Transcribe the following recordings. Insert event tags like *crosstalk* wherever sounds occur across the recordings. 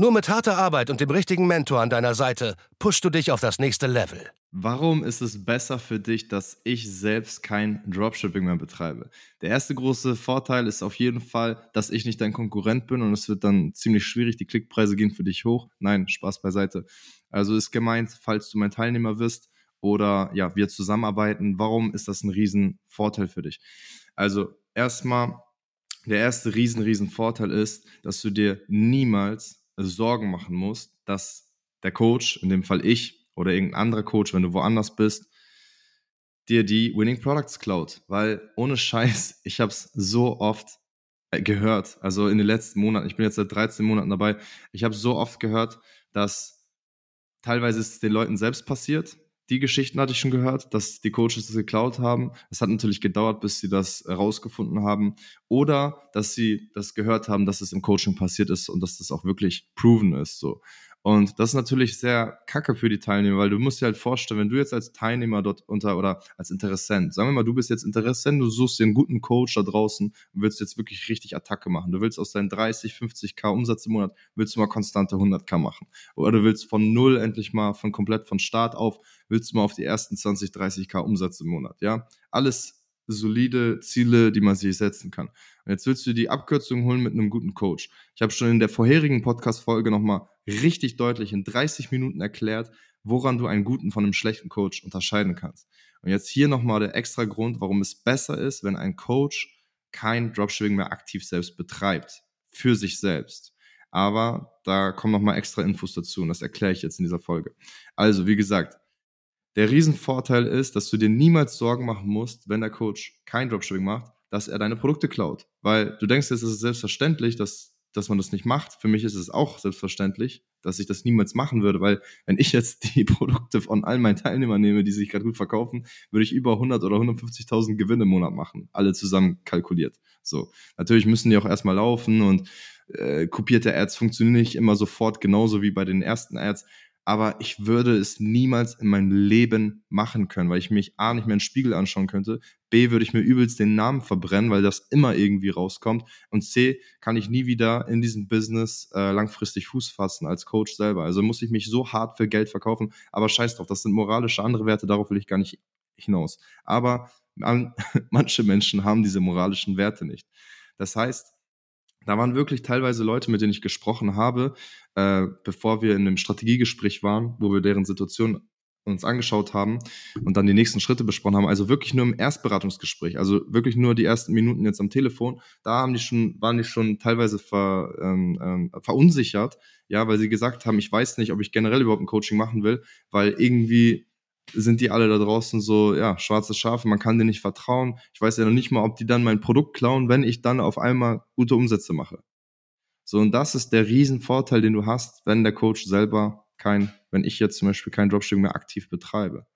Nur mit harter Arbeit und dem richtigen Mentor an deiner Seite pushst du dich auf das nächste Level. Warum ist es besser für dich, dass ich selbst kein Dropshipping mehr betreibe? Der erste große Vorteil ist auf jeden Fall, dass ich nicht dein Konkurrent bin und es wird dann ziemlich schwierig. Die Klickpreise gehen für dich hoch. Nein, Spaß beiseite. Also ist gemeint, falls du mein Teilnehmer wirst oder ja, wir zusammenarbeiten, warum ist das ein riesen Vorteil für dich? Also erstmal, der erste riesen, riesen Vorteil ist, dass du dir niemals Sorgen machen musst, dass der Coach, in dem Fall ich oder irgendein anderer Coach, wenn du woanders bist, dir die Winning Products klaut. Weil ohne Scheiß, *laughs* ich habe es so oft äh, gehört, also in den letzten Monaten, ich bin jetzt seit 13 Monaten dabei, ich habe so oft gehört, dass teilweise es den Leuten selbst passiert, die Geschichten hatte ich schon gehört, dass die Coaches das geklaut haben. Es hat natürlich gedauert, bis sie das herausgefunden haben. Oder dass sie das gehört haben, dass es im Coaching passiert ist und dass das auch wirklich proven ist. So. Und das ist natürlich sehr kacke für die Teilnehmer, weil du musst dir halt vorstellen, wenn du jetzt als Teilnehmer dort unter oder als Interessent, sagen wir mal, du bist jetzt Interessent, du suchst dir einen guten Coach da draußen und willst jetzt wirklich richtig Attacke machen. Du willst aus deinen 30, 50k Umsatz im Monat, willst du mal konstante 100k machen. Oder du willst von null endlich mal, von komplett von Start auf, willst du mal auf die ersten 20, 30k Umsatz im Monat, ja? Alles solide Ziele, die man sich setzen kann. Und jetzt willst du die Abkürzung holen mit einem guten Coach. Ich habe schon in der vorherigen Podcast-Folge nochmal richtig deutlich in 30 Minuten erklärt, woran du einen guten von einem schlechten Coach unterscheiden kannst. Und jetzt hier nochmal der extra Grund, warum es besser ist, wenn ein Coach kein Dropshipping mehr aktiv selbst betreibt. Für sich selbst. Aber da kommen nochmal extra Infos dazu und das erkläre ich jetzt in dieser Folge. Also, wie gesagt, der Riesenvorteil ist, dass du dir niemals Sorgen machen musst, wenn der Coach kein Dropshipping macht, dass er deine Produkte klaut. Weil du denkst, es ist selbstverständlich, dass, dass man das nicht macht. Für mich ist es auch selbstverständlich, dass ich das niemals machen würde, weil wenn ich jetzt *laughs* die Produkte von all meinen Teilnehmern nehme, die sich gerade gut verkaufen, würde ich über 100 oder 150.000 Gewinne im Monat machen. Alle zusammen kalkuliert. So. Natürlich müssen die auch erstmal laufen und äh, kopierte Ads funktionieren nicht immer sofort genauso wie bei den ersten Ads aber ich würde es niemals in meinem Leben machen können, weil ich mich A nicht mehr in den Spiegel anschauen könnte, B würde ich mir übelst den Namen verbrennen, weil das immer irgendwie rauskommt und C kann ich nie wieder in diesem Business äh, langfristig Fuß fassen als Coach selber. Also muss ich mich so hart für Geld verkaufen, aber scheiß drauf, das sind moralische andere Werte, darauf will ich gar nicht hinaus. Aber man, *laughs* manche Menschen haben diese moralischen Werte nicht. Das heißt, da waren wirklich teilweise Leute, mit denen ich gesprochen habe, äh, bevor wir in einem Strategiegespräch waren, wo wir deren Situation uns angeschaut haben und dann die nächsten Schritte besprochen haben. Also wirklich nur im Erstberatungsgespräch, also wirklich nur die ersten Minuten jetzt am Telefon. Da haben die schon, waren die schon teilweise ver, ähm, ähm, verunsichert, ja, weil sie gesagt haben, ich weiß nicht, ob ich generell überhaupt ein Coaching machen will, weil irgendwie sind die alle da draußen so, ja, schwarze Schafe, man kann denen nicht vertrauen. Ich weiß ja noch nicht mal, ob die dann mein Produkt klauen, wenn ich dann auf einmal gute Umsätze mache. So, und das ist der Riesenvorteil, den du hast, wenn der Coach selber kein, wenn ich jetzt zum Beispiel kein Dropshipping mehr aktiv betreibe.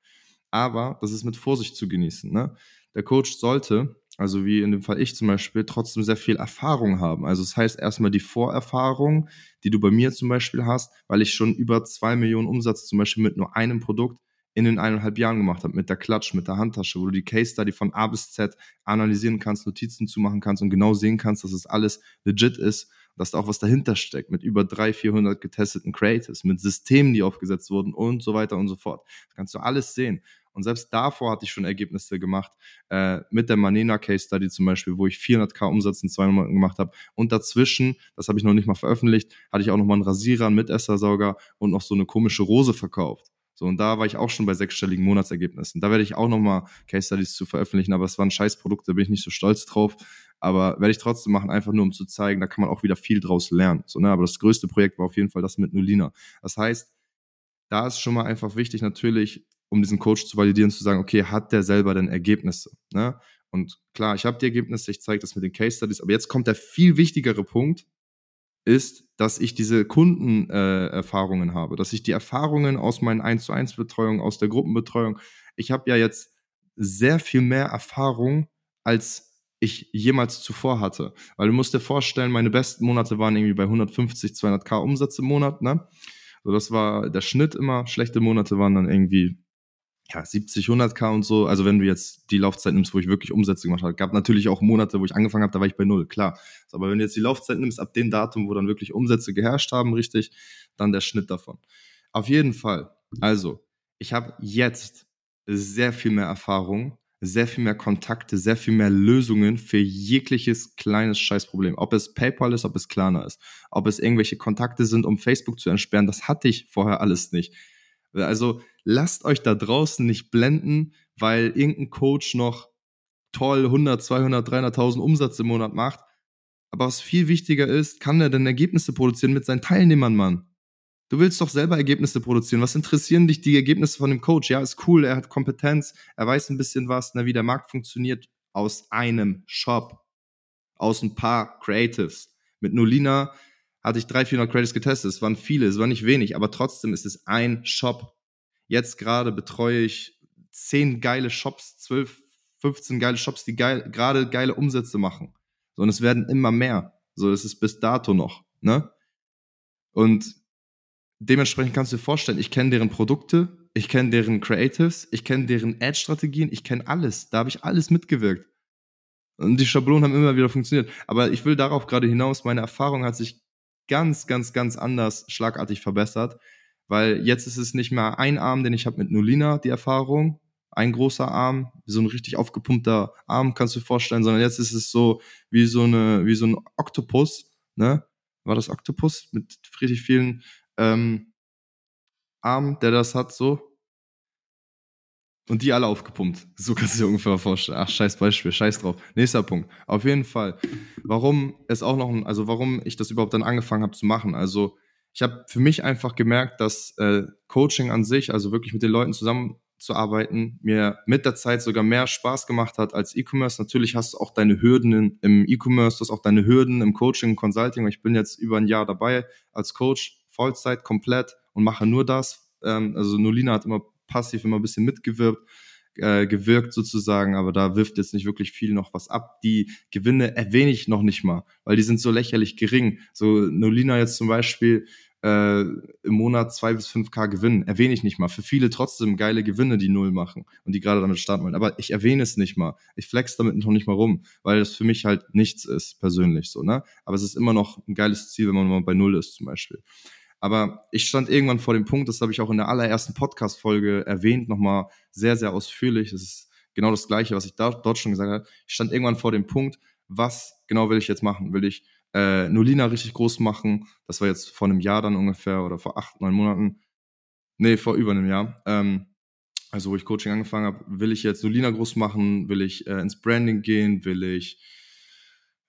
Aber das ist mit Vorsicht zu genießen. Ne? Der Coach sollte, also wie in dem Fall ich zum Beispiel, trotzdem sehr viel Erfahrung haben. Also das heißt erstmal die Vorerfahrung, die du bei mir zum Beispiel hast, weil ich schon über zwei Millionen Umsatz zum Beispiel mit nur einem Produkt in den eineinhalb Jahren gemacht habe, mit der Klatsch, mit der Handtasche, wo du die Case Study von A bis Z analysieren kannst, Notizen zumachen kannst und genau sehen kannst, dass es alles legit ist, dass da auch was dahinter steckt, mit über 300, 400 getesteten Creators, mit Systemen, die aufgesetzt wurden und so weiter und so fort. Das kannst du alles sehen. Und selbst davor hatte ich schon Ergebnisse gemacht, äh, mit der Manena Case Study zum Beispiel, wo ich 400k Umsatz in zwei Monaten gemacht habe. Und dazwischen, das habe ich noch nicht mal veröffentlicht, hatte ich auch noch mal einen Rasierer, einen Mitessersauger und noch so eine komische Rose verkauft. So, und da war ich auch schon bei sechsstelligen Monatsergebnissen. Da werde ich auch nochmal Case Studies zu veröffentlichen, aber es war ein scheiß Produkt, da bin ich nicht so stolz drauf. Aber werde ich trotzdem machen, einfach nur um zu zeigen, da kann man auch wieder viel draus lernen. So, ne? Aber das größte Projekt war auf jeden Fall das mit Nulina. Das heißt, da ist schon mal einfach wichtig, natürlich, um diesen Coach zu validieren, zu sagen, okay, hat der selber denn Ergebnisse? Ne? Und klar, ich habe die Ergebnisse, ich zeige das mit den Case Studies, aber jetzt kommt der viel wichtigere Punkt, ist, dass ich diese Kundenerfahrungen äh, habe, dass ich die Erfahrungen aus meinen 1 zu 1 Betreuungen, aus der Gruppenbetreuung, ich habe ja jetzt sehr viel mehr Erfahrung, als ich jemals zuvor hatte. Weil du musst dir vorstellen, meine besten Monate waren irgendwie bei 150, 200k Umsatz im Monat, ne? So, das war der Schnitt immer. Schlechte Monate waren dann irgendwie ja, 70, 100k und so. Also wenn du jetzt die Laufzeit nimmst, wo ich wirklich Umsätze gemacht habe, gab natürlich auch Monate, wo ich angefangen habe, da war ich bei null, klar. Aber wenn du jetzt die Laufzeit nimmst, ab dem Datum, wo dann wirklich Umsätze geherrscht haben, richtig, dann der Schnitt davon. Auf jeden Fall. Also, ich habe jetzt sehr viel mehr Erfahrung, sehr viel mehr Kontakte, sehr viel mehr Lösungen für jegliches kleines Scheißproblem. Ob es PayPal ist, ob es Klarna ist, ob es irgendwelche Kontakte sind, um Facebook zu entsperren, das hatte ich vorher alles nicht. Also lasst euch da draußen nicht blenden, weil irgendein Coach noch toll 100, 200, 300.000 Umsatz im Monat macht. Aber was viel wichtiger ist, kann er denn Ergebnisse produzieren mit seinen Teilnehmern, Mann? Du willst doch selber Ergebnisse produzieren. Was interessieren dich die Ergebnisse von dem Coach? Ja, ist cool, er hat Kompetenz, er weiß ein bisschen was, ne, wie der Markt funktioniert aus einem Shop, aus ein paar Creatives. Mit Nolina hatte ich 300, 400 Creatives getestet. Es waren viele, es war nicht wenig, aber trotzdem ist es ein Shop. Jetzt gerade betreue ich 10 geile Shops, 12, 15 geile Shops, die geil, gerade geile Umsätze machen. So, und es werden immer mehr. So, das ist bis dato noch, ne? Und dementsprechend kannst du dir vorstellen, ich kenne deren Produkte, ich kenne deren Creatives, ich kenne deren Ad-Strategien, ich kenne alles. Da habe ich alles mitgewirkt. Und die Schablonen haben immer wieder funktioniert. Aber ich will darauf gerade hinaus, meine Erfahrung hat sich ganz, ganz, ganz anders schlagartig verbessert, weil jetzt ist es nicht mehr ein Arm, den ich habe mit Nolina, die Erfahrung, ein großer Arm, so ein richtig aufgepumpter Arm, kannst du dir vorstellen, sondern jetzt ist es so wie so eine, wie so ein Oktopus, ne? War das Oktopus mit richtig vielen ähm, Arm, der das hat, so. Und die alle aufgepumpt. *laughs* So kannst du dir ungefähr vorstellen. Ach, scheiß Beispiel, scheiß drauf. Nächster Punkt. Auf jeden Fall. Warum es auch noch, also warum ich das überhaupt dann angefangen habe zu machen. Also ich habe für mich einfach gemerkt, dass äh, Coaching an sich, also wirklich mit den Leuten zusammenzuarbeiten, mir mit der Zeit sogar mehr Spaß gemacht hat als E-Commerce. Natürlich hast du auch deine Hürden im E-Commerce, du hast auch deine Hürden im Coaching, Consulting. Ich bin jetzt über ein Jahr dabei als Coach Vollzeit komplett und mache nur das. Ähm, also Nolina hat immer passiv immer ein bisschen mitgewirkt, äh, gewirkt sozusagen, aber da wirft jetzt nicht wirklich viel noch was ab. Die Gewinne erwähne ich noch nicht mal, weil die sind so lächerlich gering. So Nolina jetzt zum Beispiel äh, im Monat zwei bis fünf K Gewinn, erwähne ich nicht mal. Für viele trotzdem geile Gewinne, die null machen und die gerade damit starten wollen. Aber ich erwähne es nicht mal. Ich flex damit noch nicht mal rum, weil das für mich halt nichts ist, persönlich so, ne? Aber es ist immer noch ein geiles Ziel, wenn man mal bei null ist, zum Beispiel. Aber ich stand irgendwann vor dem Punkt, das habe ich auch in der allerersten Podcast-Folge erwähnt, nochmal sehr, sehr ausführlich. Das ist genau das Gleiche, was ich da, dort schon gesagt habe. Ich stand irgendwann vor dem Punkt, was genau will ich jetzt machen? Will ich äh, Nolina richtig groß machen? Das war jetzt vor einem Jahr dann ungefähr oder vor acht, neun Monaten. Nee, vor über einem Jahr. Ähm, also wo ich Coaching angefangen habe, will ich jetzt Nolina groß machen? Will ich äh, ins Branding gehen? Will ich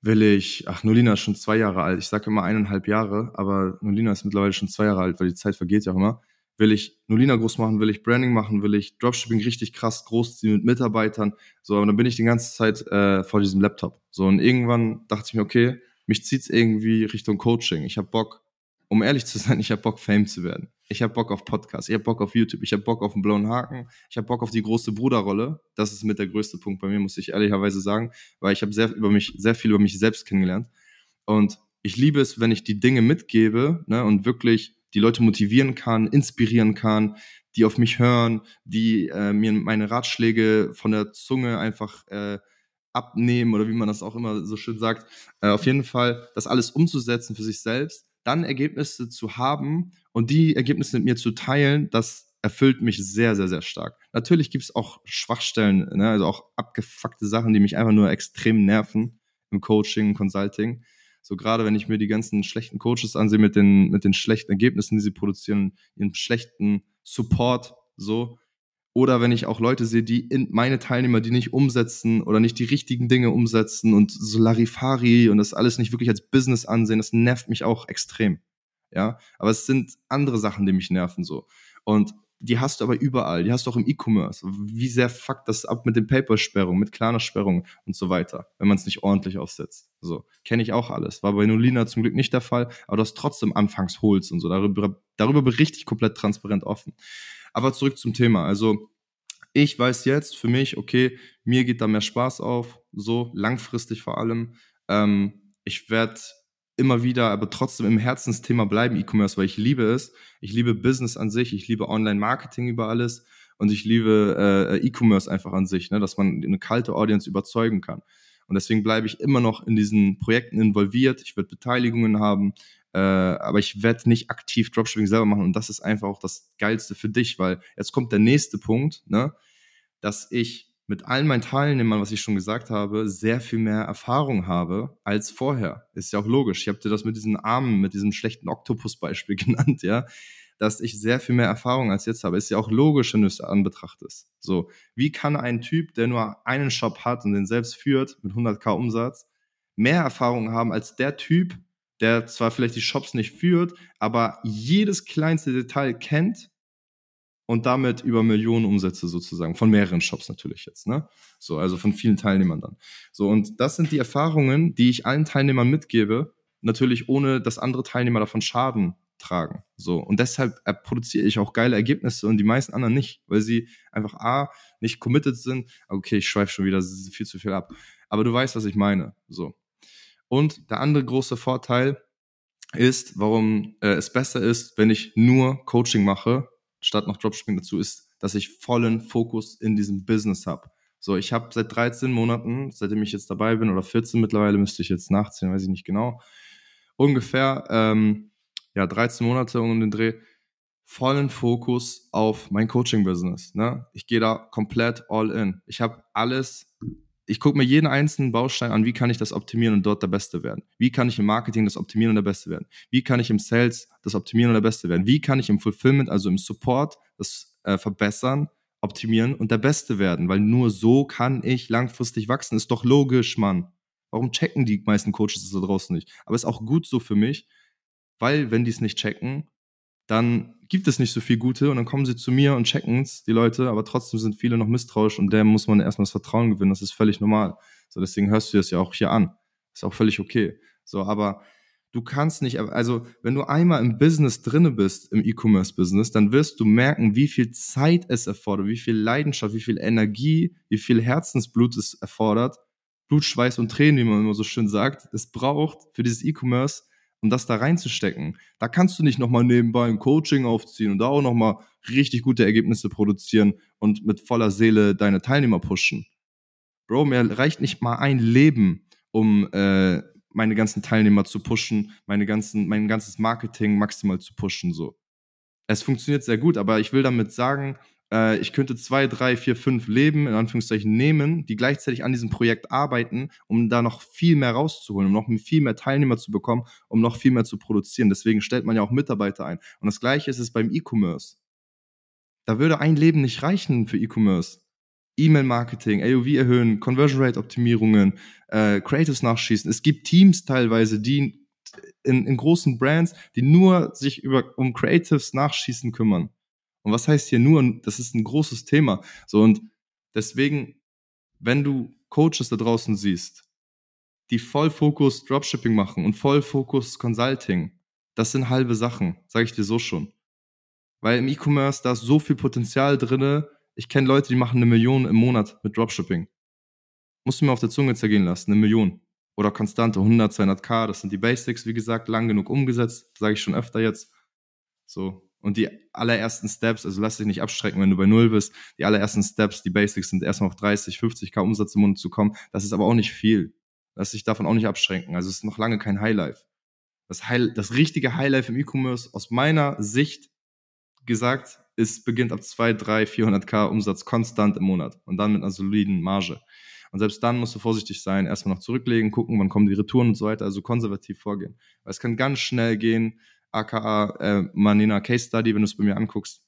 will ich, ach, Nolina ist schon zwei Jahre alt. Ich sage immer eineinhalb Jahre, aber Nolina ist mittlerweile schon zwei Jahre alt, weil die Zeit vergeht ja immer. Will ich Nolina groß machen, will ich Branding machen, will ich Dropshipping richtig krass großziehen mit Mitarbeitern. So, aber dann bin ich die ganze Zeit äh, vor diesem Laptop. So, und irgendwann dachte ich mir, okay, mich zieht's irgendwie Richtung Coaching. Ich habe Bock, um ehrlich zu sein, ich habe Bock, Fame zu werden. Ich habe Bock auf Podcasts, ich habe Bock auf YouTube, ich habe Bock auf einen blauen Haken, ich habe Bock auf die große Bruderrolle. Das ist mit der größte Punkt bei mir, muss ich ehrlicherweise sagen, weil ich habe sehr über mich, sehr viel über mich selbst kennengelernt. Und ich liebe es, wenn ich die Dinge mitgebe ne, und wirklich die Leute motivieren kann, inspirieren kann, die auf mich hören, die äh, mir meine Ratschläge von der Zunge einfach äh, abnehmen oder wie man das auch immer so schön sagt. Äh, auf jeden Fall, das alles umzusetzen für sich selbst dann Ergebnisse zu haben und die Ergebnisse mit mir zu teilen, das erfüllt mich sehr, sehr, sehr stark. Natürlich gibt es auch Schwachstellen, ne? also auch abgefuckte Sachen, die mich einfach nur extrem nerven im Coaching, Consulting. So gerade wenn ich mir die ganzen schlechten Coaches ansehe mit den, mit den schlechten Ergebnissen, die sie produzieren, ihren schlechten Support, so. Oder wenn ich auch Leute sehe, die in meine Teilnehmer, die nicht umsetzen oder nicht die richtigen Dinge umsetzen und so Larifari und das alles nicht wirklich als Business ansehen, das nervt mich auch extrem. Ja, aber es sind andere Sachen, die mich nerven so. Und die hast du aber überall. Die hast du auch im E-Commerce. Wie sehr fuckt das ab mit den Paper-Sperrungen, mit Klarna-Sperrungen und so weiter, wenn man es nicht ordentlich aufsetzt. So, kenne ich auch alles. War bei Nolina zum Glück nicht der Fall, aber du hast trotzdem anfangs holst und so. Darüber, darüber berichte ich komplett transparent offen. Aber zurück zum Thema. Also, ich weiß jetzt für mich, okay, mir geht da mehr Spaß auf, so langfristig vor allem. Ähm, ich werde immer wieder, aber trotzdem im Herzensthema bleiben E-Commerce, weil ich liebe es. Ich liebe Business an sich, ich liebe Online-Marketing über alles und ich liebe äh, E-Commerce einfach an sich, ne, dass man eine kalte Audience überzeugen kann. Und deswegen bleibe ich immer noch in diesen Projekten involviert. Ich werde Beteiligungen haben, äh, aber ich werde nicht aktiv Dropshipping selber machen. Und das ist einfach auch das Geilste für dich, weil jetzt kommt der nächste Punkt, ne, dass ich mit allen meinen Teilnehmern, was ich schon gesagt habe, sehr viel mehr Erfahrung habe als vorher. Ist ja auch logisch. Ich habe dir das mit diesen Armen, mit diesem schlechten Oktopus-Beispiel *laughs* genannt, ja, dass ich sehr viel mehr Erfahrung als jetzt habe. Ist ja auch logisch, wenn du es anbetrachtest. So, wie kann ein Typ, der nur einen Shop hat und den selbst führt mit 100k Umsatz, mehr Erfahrung haben als der Typ, der zwar vielleicht die Shops nicht führt, aber jedes kleinste Detail kennt und damit über Millionen Umsätze sozusagen, von mehreren Shops natürlich jetzt, ne? So, also von vielen Teilnehmern dann. So, und das sind die Erfahrungen, die ich allen Teilnehmern mitgebe, natürlich ohne, dass andere Teilnehmer davon Schaden tragen. So, und deshalb produziere ich auch geile Ergebnisse und die meisten anderen nicht, weil sie einfach A, nicht committed sind. Okay, ich schweife schon wieder viel zu viel ab. Aber du weißt, was ich meine. So. Und der andere große Vorteil ist, warum äh, es besser ist, wenn ich nur Coaching mache statt noch Dropshipping dazu, ist, dass ich vollen Fokus in diesem Business habe. So, ich habe seit 13 Monaten, seitdem ich jetzt dabei bin, oder 14 mittlerweile, müsste ich jetzt nachziehen, weiß ich nicht genau, ungefähr ähm, ja, 13 Monate um den Dreh, vollen Fokus auf mein Coaching-Business. Ne? Ich gehe da komplett all in. Ich habe alles ich gucke mir jeden einzelnen Baustein an, wie kann ich das optimieren und dort der Beste werden? Wie kann ich im Marketing das optimieren und der Beste werden? Wie kann ich im Sales das optimieren und der Beste werden? Wie kann ich im Fulfillment, also im Support, das äh, verbessern, optimieren und der Beste werden? Weil nur so kann ich langfristig wachsen. Ist doch logisch, Mann. Warum checken die meisten Coaches das da draußen nicht? Aber ist auch gut so für mich, weil wenn die es nicht checken, dann gibt es nicht so viel Gute und dann kommen sie zu mir und checken es, die Leute, aber trotzdem sind viele noch misstrauisch und der muss man erstmal das Vertrauen gewinnen. Das ist völlig normal. So, deswegen hörst du das ja auch hier an. Ist auch völlig okay. So, aber du kannst nicht, also wenn du einmal im Business drinne bist, im E-Commerce-Business, dann wirst du merken, wie viel Zeit es erfordert, wie viel Leidenschaft, wie viel Energie, wie viel Herzensblut es erfordert. Blut, Schweiß und Tränen, wie man immer so schön sagt, es braucht für dieses E-Commerce, um das da reinzustecken. Da kannst du nicht nochmal nebenbei ein Coaching aufziehen und da auch nochmal richtig gute Ergebnisse produzieren und mit voller Seele deine Teilnehmer pushen. Bro, mir reicht nicht mal ein Leben, um äh, meine ganzen Teilnehmer zu pushen, meine ganzen, mein ganzes Marketing maximal zu pushen. So. Es funktioniert sehr gut, aber ich will damit sagen, äh, ich könnte zwei, drei, vier, fünf Leben in Anführungszeichen nehmen, die gleichzeitig an diesem Projekt arbeiten, um da noch viel mehr rauszuholen, um noch viel mehr Teilnehmer zu bekommen, um noch viel mehr zu produzieren. Deswegen stellt man ja auch Mitarbeiter ein. Und das Gleiche ist es beim E-Commerce. Da würde ein Leben nicht reichen für E-Commerce. E-Mail-Marketing, AOV erhöhen, Conversion Rate Optimierungen, äh, Creatives nachschießen. Es gibt Teams teilweise, die in, in großen Brands, die nur sich über, um Creatives nachschießen kümmern. Und was heißt hier nur, das ist ein großes Thema. So und deswegen, wenn du Coaches da draußen siehst, die Vollfokus Dropshipping machen und Vollfokus Consulting, das sind halbe Sachen, sage ich dir so schon. Weil im E-Commerce, da ist so viel Potenzial drinne. Ich kenne Leute, die machen eine Million im Monat mit Dropshipping. Musst du mir auf der Zunge zergehen lassen, eine Million. Oder konstante 100, 200k, das sind die Basics, wie gesagt, lang genug umgesetzt, sage ich schon öfter jetzt. So, und die allerersten Steps, also lass dich nicht abstrecken, wenn du bei Null bist, die allerersten Steps, die Basics sind erstmal auf 30, 50k Umsatz im Monat zu kommen. Das ist aber auch nicht viel. Lass dich davon auch nicht abschränken. Also es ist noch lange kein Highlife. Das, High, das richtige Highlife im E-Commerce aus meiner Sicht gesagt, ist, beginnt ab 2, 3, 400k Umsatz konstant im Monat und dann mit einer soliden Marge. Und selbst dann musst du vorsichtig sein, erstmal noch zurücklegen, gucken, wann kommen die Retouren und so weiter, also konservativ vorgehen. Weil es kann ganz schnell gehen, aka äh, Manina Case Study, wenn du es bei mir anguckst,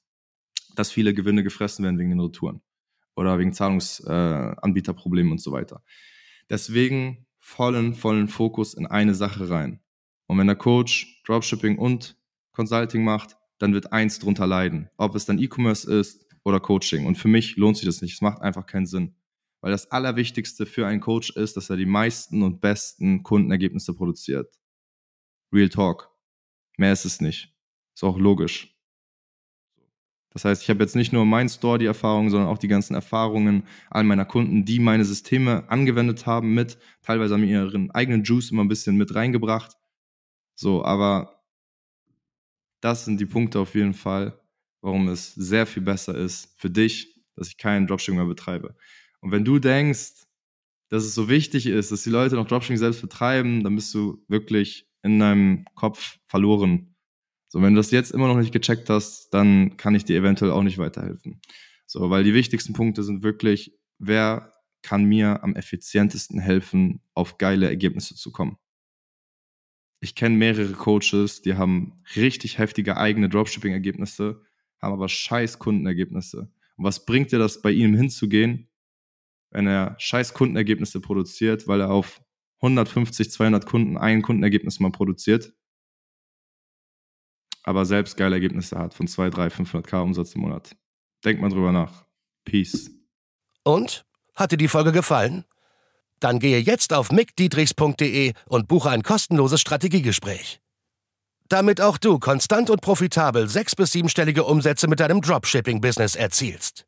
dass viele Gewinne gefressen werden wegen den Retouren oder wegen Zahlungsanbieterproblemen äh, und so weiter. Deswegen vollen, vollen Fokus in eine Sache rein. Und wenn der Coach Dropshipping und Consulting macht, dann wird eins drunter leiden. Ob es dann E-Commerce ist oder Coaching. Und für mich lohnt sich das nicht. Es macht einfach keinen Sinn. Weil das Allerwichtigste für einen Coach ist, dass er die meisten und besten Kundenergebnisse produziert. Real Talk. Mehr ist es nicht. Ist auch logisch. Das heißt, ich habe jetzt nicht nur mein Store die Erfahrung, sondern auch die ganzen Erfahrungen all meiner Kunden, die meine Systeme angewendet haben, mit. Teilweise haben ihren eigenen Juice immer ein bisschen mit reingebracht. So, aber das sind die Punkte auf jeden Fall, warum es sehr viel besser ist für dich, dass ich keinen Dropshipping mehr betreibe. Und wenn du denkst, dass es so wichtig ist, dass die Leute noch Dropshipping selbst betreiben, dann bist du wirklich in deinem Kopf verloren. So, wenn du das jetzt immer noch nicht gecheckt hast, dann kann ich dir eventuell auch nicht weiterhelfen. So, weil die wichtigsten Punkte sind wirklich, wer kann mir am effizientesten helfen, auf geile Ergebnisse zu kommen. Ich kenne mehrere Coaches, die haben richtig heftige eigene Dropshipping-Ergebnisse, haben aber scheiß Kundenergebnisse. Und was bringt dir das, bei ihm hinzugehen, wenn er scheiß Kundenergebnisse produziert, weil er auf 150, 200 Kunden ein Kundenergebnis mal produziert, aber selbst geile Ergebnisse hat von 2, 3, 500k Umsatz im Monat. Denk mal drüber nach. Peace. Und? Hat dir die Folge gefallen? Dann gehe jetzt auf mickdietrichs.de und buche ein kostenloses Strategiegespräch. Damit auch du konstant und profitabel sechs- bis siebenstellige Umsätze mit deinem Dropshipping-Business erzielst.